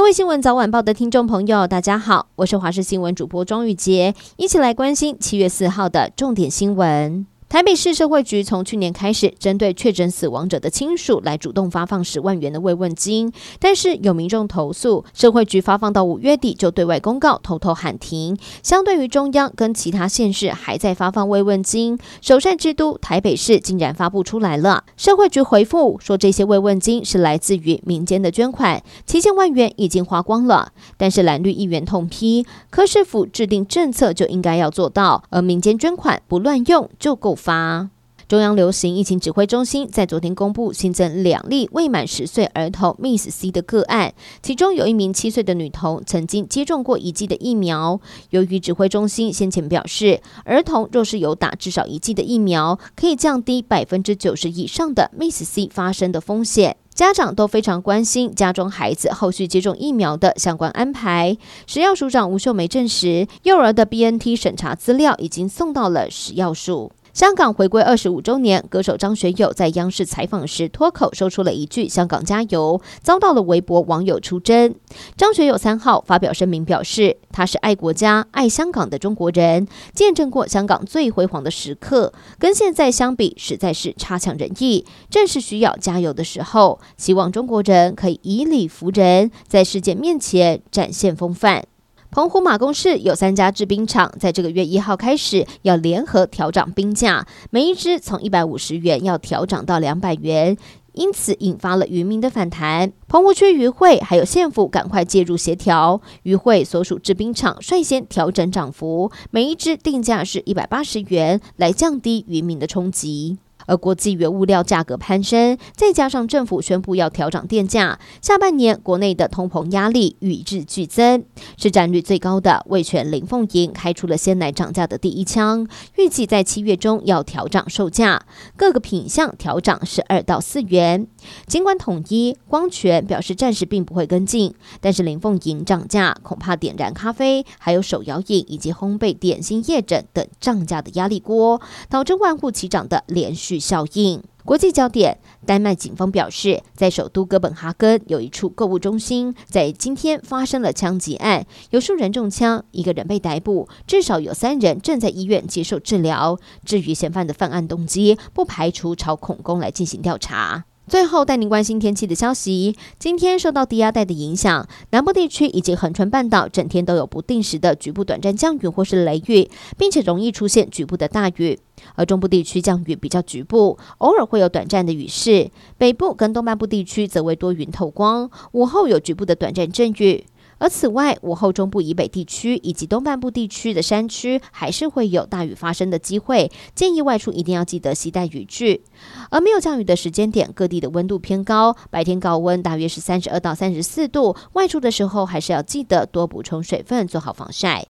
各位新闻早晚报的听众朋友，大家好，我是华视新闻主播庄玉洁，一起来关心七月四号的重点新闻。台北市社会局从去年开始，针对确诊死亡者的亲属来主动发放十万元的慰问金，但是有民众投诉，社会局发放到五月底就对外公告偷偷喊停。相对于中央跟其他县市还在发放慰问金，首善之都台北市竟然发布出来了。社会局回复说，这些慰问金是来自于民间的捐款，七千万元已经花光了。但是蓝绿议员痛批，柯市府制定政策就应该要做到，而民间捐款不乱用就够。发中央流行疫情指挥中心在昨天公布新增两例未满十岁儿童 Miss C 的个案，其中有一名七岁的女童曾经接种过一剂的疫苗。由于指挥中心先前表示，儿童若是有打至少一剂的疫苗，可以降低百分之九十以上的 Miss C 发生的风险，家长都非常关心家中孩子后续接种疫苗的相关安排。食药署长吴秀梅证实，幼儿的 BNT 审查资料已经送到了食药署。香港回归二十五周年，歌手张学友在央视采访时脱口说出了一句“香港加油”，遭到了微博网友出征。张学友三号发表声明表示，他是爱国家、爱香港的中国人，见证过香港最辉煌的时刻，跟现在相比实在是差强人意，正是需要加油的时候。希望中国人可以以理服人，在世界面前展现风范。澎湖马公市有三家制冰厂，在这个月一号开始要联合调涨冰价，每一支从一百五十元要调涨到两百元，因此引发了渔民的反弹。澎湖区渔会还有县府赶快介入协调，渔会所属制冰厂率先调整涨幅，每一支定价是一百八十元，来降低渔民的冲击。而国际原物料价格攀升，再加上政府宣布要调涨电价，下半年国内的通膨压力与日俱增。市占率最高的味全林凤营开出了鲜奶涨价的第一枪，预计在七月中要调涨售价，各个品项调涨是二到四元。尽管统一、光泉表示暂时并不会跟进，但是林凤营涨价，恐怕点燃咖啡、还有手摇饮以及烘焙点心夜枕等涨价的压力锅，导致万户齐涨的连续续效应。国际焦点：丹麦警方表示，在首都哥本哈根有一处购物中心，在今天发生了枪击案，有数人中枪，一个人被逮捕，至少有三人正在医院接受治疗。至于嫌犯的犯案动机，不排除朝恐攻来进行调查。最后带您关心天气的消息。今天受到低压带的影响，南部地区以及横穿半岛整天都有不定时的局部短暂降雨或是雷雨，并且容易出现局部的大雨。而中部地区降雨比较局部，偶尔会有短暂的雨势。北部跟东半部地区则为多云透光，午后有局部的短暂阵雨。而此外，午后中部以北地区以及东半部地区的山区还是会有大雨发生的机会，建议外出一定要记得携带雨具。而没有降雨的时间点，各地的温度偏高，白天高温大约是三十二到三十四度，外出的时候还是要记得多补充水分，做好防晒。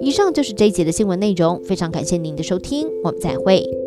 以上就是这一节的新闻内容，非常感谢您的收听，我们再会。